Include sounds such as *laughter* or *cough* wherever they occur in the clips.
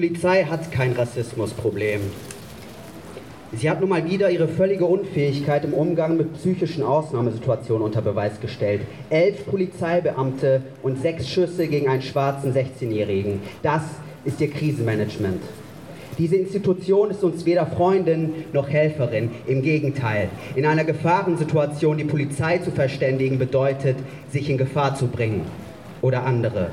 Polizei hat kein Rassismusproblem. Sie hat nun mal wieder ihre völlige Unfähigkeit im Umgang mit psychischen Ausnahmesituationen unter Beweis gestellt. Elf Polizeibeamte und sechs Schüsse gegen einen schwarzen 16-Jährigen. Das ist ihr Krisenmanagement. Diese Institution ist uns weder Freundin noch Helferin. Im Gegenteil. In einer Gefahrensituation die Polizei zu verständigen bedeutet, sich in Gefahr zu bringen. Oder andere.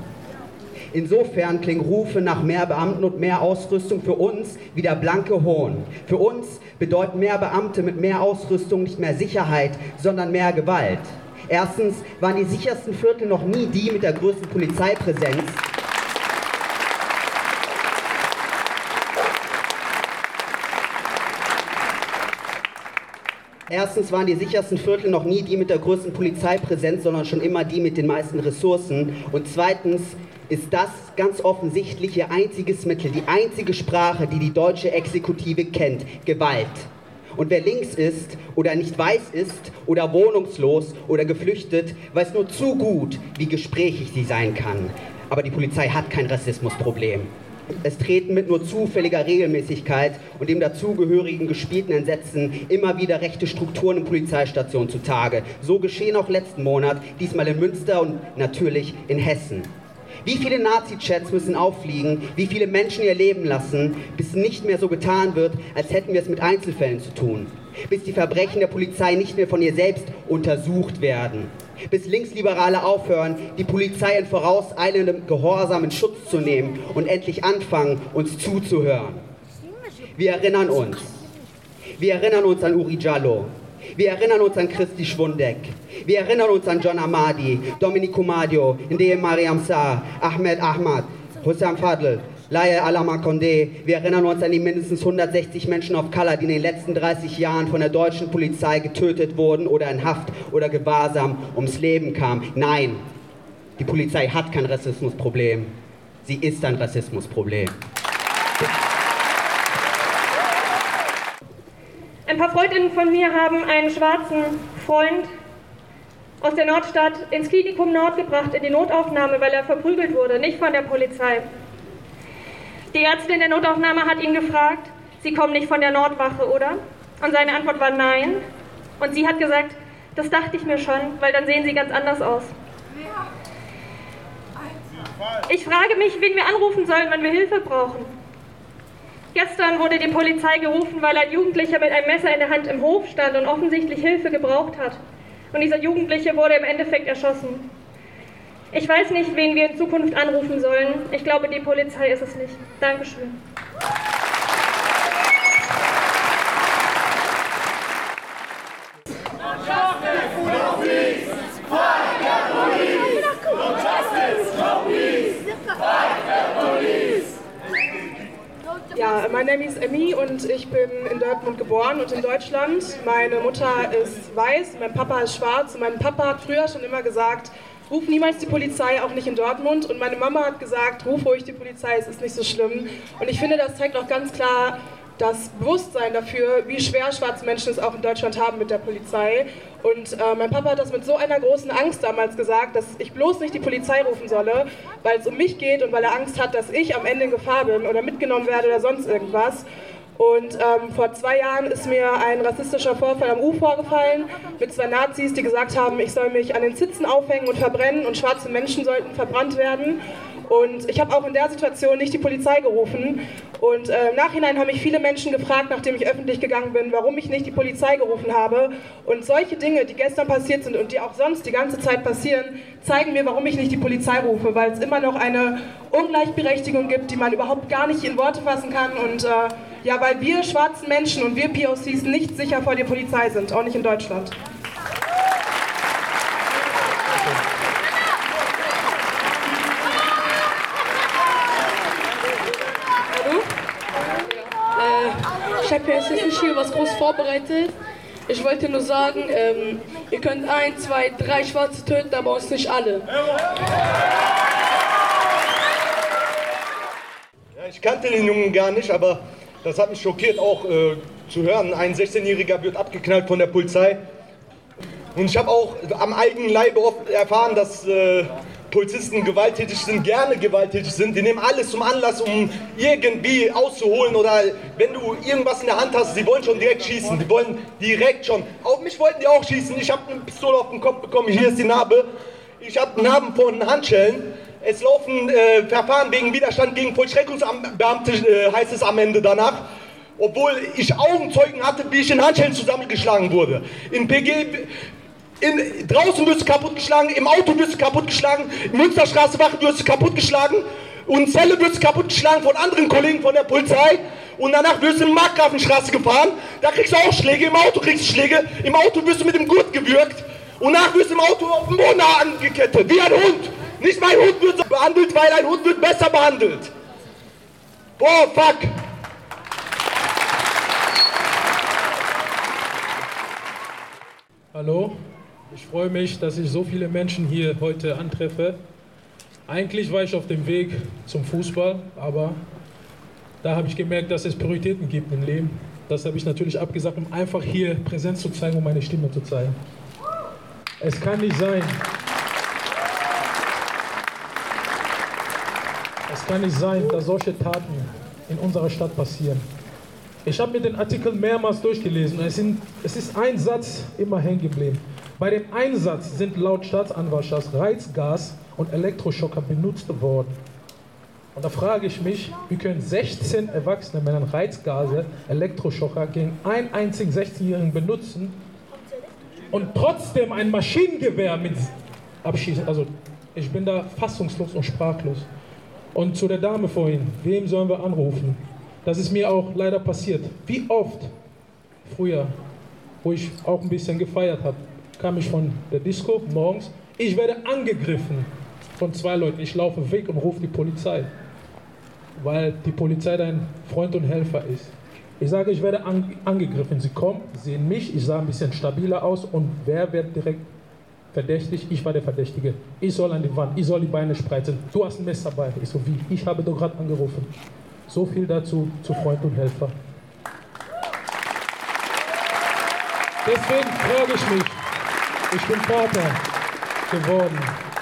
Insofern klingen Rufe nach mehr Beamten und mehr Ausrüstung für uns wie der blanke Hohn. Für uns bedeuten mehr Beamte mit mehr Ausrüstung nicht mehr Sicherheit, sondern mehr Gewalt. Erstens waren die sichersten Viertel noch nie die mit der größten Polizeipräsenz. Erstens waren die sichersten Viertel noch nie die mit der größten Polizeipräsenz, sondern schon immer die mit den meisten Ressourcen. Und zweitens ist das ganz offensichtlich ihr einziges Mittel, die einzige Sprache, die die deutsche Exekutive kennt, Gewalt. Und wer links ist oder nicht weiß ist oder wohnungslos oder geflüchtet, weiß nur zu gut, wie gesprächig sie sein kann. Aber die Polizei hat kein Rassismusproblem. Es treten mit nur zufälliger Regelmäßigkeit und dem dazugehörigen gespielten Entsetzen immer wieder rechte Strukturen in Polizeistationen zutage. So geschehen auch letzten Monat, diesmal in Münster und natürlich in Hessen. Wie viele Nazi-Chats müssen auffliegen, wie viele Menschen ihr Leben lassen, bis nicht mehr so getan wird, als hätten wir es mit Einzelfällen zu tun. Bis die Verbrechen der Polizei nicht mehr von ihr selbst untersucht werden. Bis Linksliberale aufhören, die Polizei in vorauseilendem Gehorsam in Schutz zu nehmen und endlich anfangen, uns zuzuhören. Wir erinnern uns. Wir erinnern uns an Uri Jallo. Wir erinnern uns an Christi Schwundeck. Wir erinnern uns an John Amadi, Dominico Madio, Ndeye Mariam Saar, Ahmed Ahmad, Hussam Fadl, Laie Alama Condé. Wir erinnern uns an die mindestens 160 Menschen auf Color, die in den letzten 30 Jahren von der deutschen Polizei getötet wurden oder in Haft oder Gewahrsam ums Leben kamen. Nein, die Polizei hat kein Rassismusproblem. Sie ist ein Rassismusproblem. Ein paar Freundinnen von mir haben einen schwarzen Freund aus der Nordstadt ins Klinikum Nord gebracht, in die Notaufnahme, weil er verprügelt wurde, nicht von der Polizei. Die Ärztin der Notaufnahme hat ihn gefragt, Sie kommen nicht von der Nordwache, oder? Und seine Antwort war nein. Und sie hat gesagt, das dachte ich mir schon, weil dann sehen Sie ganz anders aus. Ich frage mich, wen wir anrufen sollen, wenn wir Hilfe brauchen. Gestern wurde die Polizei gerufen, weil ein Jugendlicher mit einem Messer in der Hand im Hof stand und offensichtlich Hilfe gebraucht hat. Und dieser Jugendliche wurde im Endeffekt erschossen. Ich weiß nicht, wen wir in Zukunft anrufen sollen. Ich glaube, die Polizei ist es nicht. Dankeschön. Ja, mein Name ist Emmy und ich bin in Dortmund geboren und in Deutschland. Meine Mutter ist weiß, mein Papa ist schwarz und mein Papa hat früher schon immer gesagt, ruf niemals die Polizei, auch nicht in Dortmund. Und meine Mama hat gesagt, ruf ruhig die Polizei, es ist nicht so schlimm. Und ich finde, das zeigt auch ganz klar das Bewusstsein dafür, wie schwer schwarze Menschen es auch in Deutschland haben mit der Polizei. Und äh, mein Papa hat das mit so einer großen Angst damals gesagt, dass ich bloß nicht die Polizei rufen solle, weil es um mich geht und weil er Angst hat, dass ich am Ende in Gefahr bin oder mitgenommen werde oder sonst irgendwas. Und ähm, vor zwei Jahren ist mir ein rassistischer Vorfall am U vorgefallen mit zwei Nazis, die gesagt haben, ich soll mich an den Zitzen aufhängen und verbrennen und schwarze Menschen sollten verbrannt werden. Und ich habe auch in der Situation nicht die Polizei gerufen. Und äh, im Nachhinein haben mich viele Menschen gefragt, nachdem ich öffentlich gegangen bin, warum ich nicht die Polizei gerufen habe. Und solche Dinge, die gestern passiert sind und die auch sonst die ganze Zeit passieren, zeigen mir, warum ich nicht die Polizei rufe. Weil es immer noch eine Ungleichberechtigung gibt, die man überhaupt gar nicht in Worte fassen kann. Und äh, ja, weil wir schwarzen Menschen und wir POCs nicht sicher vor der Polizei sind, auch nicht in Deutschland. Ich habe jetzt nicht hier was groß vorbereitet. Ich wollte nur sagen, ähm, ihr könnt ein, zwei, drei Schwarze töten, aber uns nicht alle. Ja, ich kannte den Jungen gar nicht, aber das hat mich schockiert auch äh, zu hören. Ein 16-Jähriger wird abgeknallt von der Polizei. Und ich habe auch am eigenen Leibe oft erfahren, dass äh, Polizisten gewalttätig sind, gerne gewalttätig sind. Die nehmen alles zum Anlass, um irgendwie auszuholen oder wenn du irgendwas in der Hand hast, sie wollen schon direkt schießen. Die wollen direkt schon. Auf mich wollten die auch schießen. Ich habe eine Pistole auf den Kopf bekommen. Hier ist die Narbe. Ich habe Narben von Handschellen. Es laufen äh, Verfahren wegen Widerstand gegen Vollstreckungsbeamte, äh, heißt es am Ende danach. Obwohl ich Augenzeugen hatte, wie ich in Handschellen zusammengeschlagen wurde. In PG, in, draußen wirst du kaputtgeschlagen, im Auto wirst du kaputtgeschlagen, Münsterstraße Wache wirst du kaputtgeschlagen und Zelle wirst du kaputtgeschlagen von anderen Kollegen von der Polizei und danach wirst du in Markgrafenstraße gefahren, da kriegst du auch Schläge, im Auto kriegst du Schläge, im Auto wirst du mit dem Gurt gewürgt und danach wirst du im Auto auf dem Boden angekettet, wie ein Hund. Nicht mein Hund wird so behandelt, weil ein Hund wird besser behandelt. Boah, fuck. Hallo, ich freue mich, dass ich so viele Menschen hier heute antreffe. Eigentlich war ich auf dem Weg zum Fußball, aber da habe ich gemerkt, dass es Prioritäten gibt im Leben. Das habe ich natürlich abgesagt, um einfach hier Präsenz zu zeigen, um meine Stimme zu zeigen. Es kann nicht sein, es kann nicht sein, dass solche Taten in unserer Stadt passieren. Ich habe mir den Artikel mehrmals durchgelesen. Es ist ein Satz immer hängen geblieben. Bei dem Einsatz sind laut Staatsanwaltschaft Reizgas und Elektroschocker benutzt worden. Und da frage ich mich, wie können 16 erwachsene Männer Reizgase, Elektroschocker gegen einen einzigen 16-Jährigen benutzen und trotzdem ein Maschinengewehr mit abschießen? Also ich bin da fassungslos und sprachlos. Und zu der Dame vorhin, wem sollen wir anrufen? Das ist mir auch leider passiert. Wie oft früher, wo ich auch ein bisschen gefeiert habe, kam ich von der Disco morgens. Ich werde angegriffen von zwei Leuten. Ich laufe weg und rufe die Polizei, weil die Polizei dein Freund und Helfer ist. Ich sage, ich werde an, angegriffen. Sie kommen, sehen mich, ich sah ein bisschen stabiler aus und wer wird direkt verdächtig? Ich war der Verdächtige. Ich soll an die Wand, ich soll die Beine spreizen. Du hast ein Messer dabei. Ich so, wie? Ich habe doch gerade angerufen. So viel dazu zu Freund und Helfer. Deswegen frage ich mich, ich bin Vater geworden.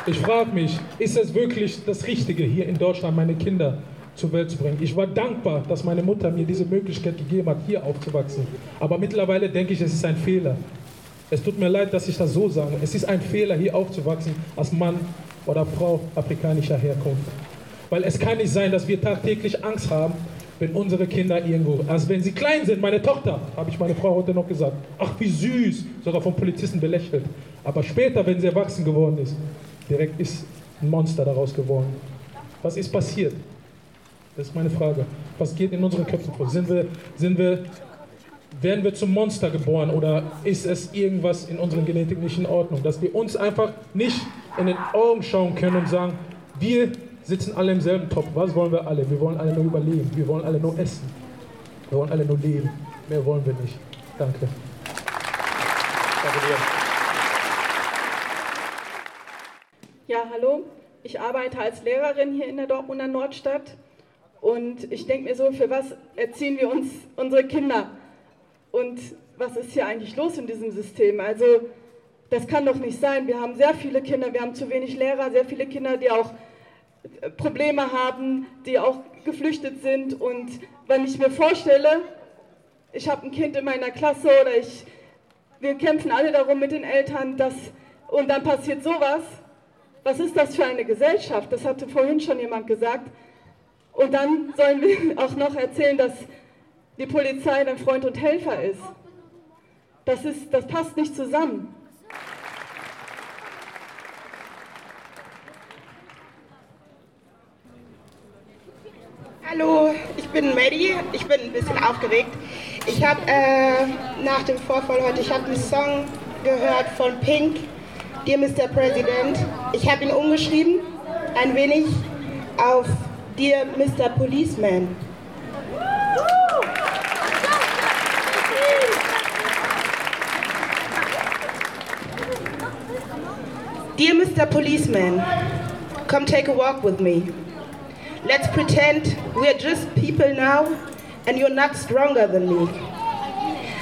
Ich frage mich, ist es wirklich das Richtige, hier in Deutschland meine Kinder zur Welt zu bringen? Ich war dankbar, dass meine Mutter mir diese Möglichkeit gegeben hat, hier aufzuwachsen. Aber mittlerweile denke ich, es ist ein Fehler. Es tut mir leid, dass ich das so sage. Es ist ein Fehler, hier aufzuwachsen als Mann oder Frau afrikanischer Herkunft. Weil es kann nicht sein, dass wir tagtäglich Angst haben, wenn unsere Kinder irgendwo, also wenn sie klein sind, meine Tochter, habe ich meine Frau heute noch gesagt, ach wie süß, sogar vom Polizisten belächelt. Aber später, wenn sie erwachsen geworden ist, direkt ist ein Monster daraus geworden. Was ist passiert? Das ist meine Frage. Was geht in unseren Köpfen vor? Sind wir, sind wir, werden wir zum Monster geboren oder ist es irgendwas in unserer Genetik nicht in Ordnung, dass wir uns einfach nicht in den Augen schauen können und sagen, wir sitzen alle im selben Topf. Was wollen wir alle? Wir wollen alle nur überleben. Wir wollen alle nur essen. Wir wollen alle nur leben. Mehr wollen wir nicht. Danke. Danke dir. Ja, hallo. Ich arbeite als Lehrerin hier in der Dortmunder Nordstadt und ich denke mir so, für was erziehen wir uns unsere Kinder? Und was ist hier eigentlich los in diesem System? Also das kann doch nicht sein. Wir haben sehr viele Kinder, wir haben zu wenig Lehrer, sehr viele Kinder, die auch Probleme haben, die auch geflüchtet sind. Und wenn ich mir vorstelle, ich habe ein Kind in meiner Klasse oder ich, wir kämpfen alle darum mit den Eltern, dass, und dann passiert sowas. Was ist das für eine Gesellschaft? Das hatte vorhin schon jemand gesagt. Und dann sollen wir *laughs* auch noch erzählen, dass die Polizei dein Freund und Helfer ist. Das, ist, das passt nicht zusammen. Hallo, ich bin Maddie. Ich bin ein bisschen aufgeregt. Ich habe äh, nach dem Vorfall heute, ich habe einen Song gehört von Pink, Dear Mr. President. Ich habe ihn umgeschrieben, ein wenig auf Dear Mr. Policeman. Dear Mr. Policeman, come take a walk with me. Let's pretend we're just people now and you're not stronger than me.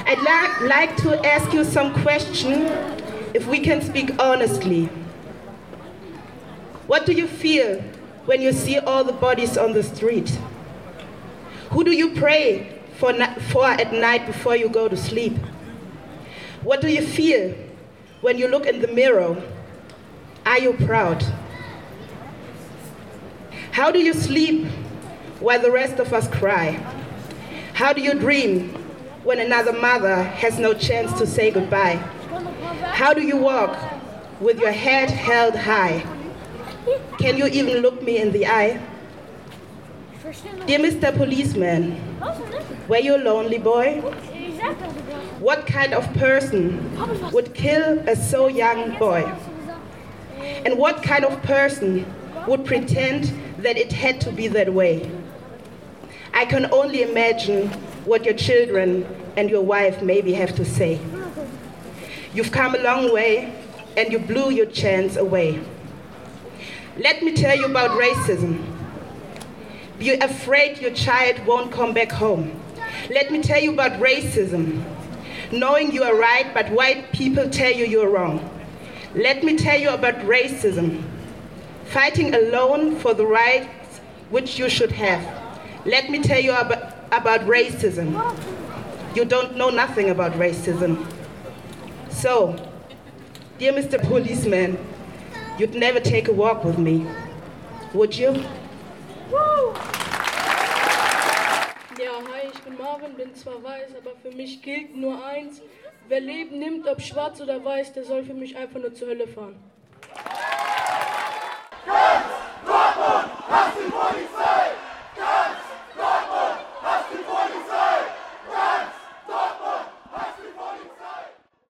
I'd la- like to ask you some question if we can speak honestly. What do you feel when you see all the bodies on the street? Who do you pray for, for at night before you go to sleep? What do you feel when you look in the mirror? Are you proud? How do you sleep while the rest of us cry? How do you dream when another mother has no chance to say goodbye? How do you walk with your head held high? Can you even look me in the eye? Dear Mr. Policeman, were you a lonely boy? What kind of person would kill a so young boy? And what kind of person would pretend that it had to be that way? I can only imagine what your children and your wife maybe have to say. You've come a long way and you blew your chance away. Let me tell you about racism. Be afraid your child won't come back home. Let me tell you about racism. Knowing you are right, but white people tell you you're wrong. Let me tell you about racism. Fighting alone for the rights which you should have. Let me tell you about, about racism. You don't know nothing about racism. So, dear Mr. Policeman, you'd never take a walk with me, would you? Ja, hi, ich bin Marvin, bin zwar weiß, aber für mich gilt nur eins. Wer Leben nimmt, ob schwarz oder weiß, der soll für mich einfach nur zur Hölle fahren.